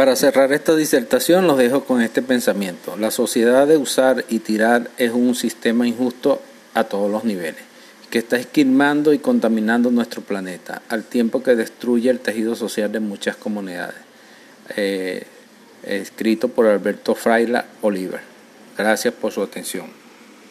Para cerrar esta disertación los dejo con este pensamiento. La sociedad de usar y tirar es un sistema injusto a todos los niveles, que está esquilmando y contaminando nuestro planeta, al tiempo que destruye el tejido social de muchas comunidades. Eh, escrito por Alberto Fraila Oliver. Gracias por su atención.